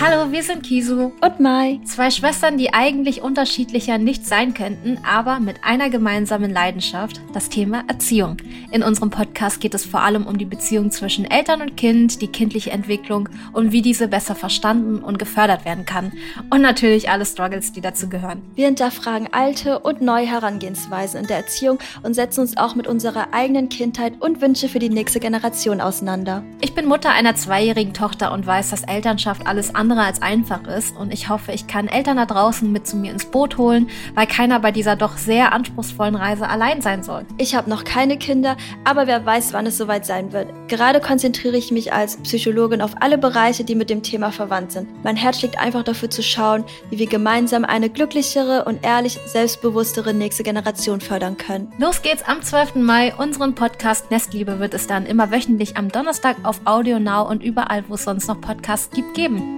Hallo, wir sind Kisu und Mai. Zwei Schwestern, die eigentlich unterschiedlicher nicht sein könnten, aber mit einer gemeinsamen Leidenschaft, das Thema Erziehung. In unserem Podcast geht es vor allem um die Beziehung zwischen Eltern und Kind, die kindliche Entwicklung und wie diese besser verstanden und gefördert werden kann. Und natürlich alle Struggles, die dazu gehören. Wir hinterfragen alte und neue Herangehensweisen in der Erziehung und setzen uns auch mit unserer eigenen Kindheit und Wünsche für die nächste Generation auseinander. Ich bin Mutter einer zweijährigen Tochter und weiß, dass Elternschaft alles andere als einfach ist und ich hoffe, ich kann Eltern da draußen mit zu mir ins Boot holen, weil keiner bei dieser doch sehr anspruchsvollen Reise allein sein soll. Ich habe noch keine Kinder, aber wer weiß, wann es soweit sein wird. Gerade konzentriere ich mich als Psychologin auf alle Bereiche, die mit dem Thema verwandt sind. Mein Herz schlägt einfach dafür zu schauen, wie wir gemeinsam eine glücklichere und ehrlich selbstbewusstere nächste Generation fördern können. Los geht's am 12. Mai. Unseren Podcast Nestliebe wird es dann immer wöchentlich am Donnerstag auf Audio Now und überall, wo es sonst noch Podcasts gibt, geben.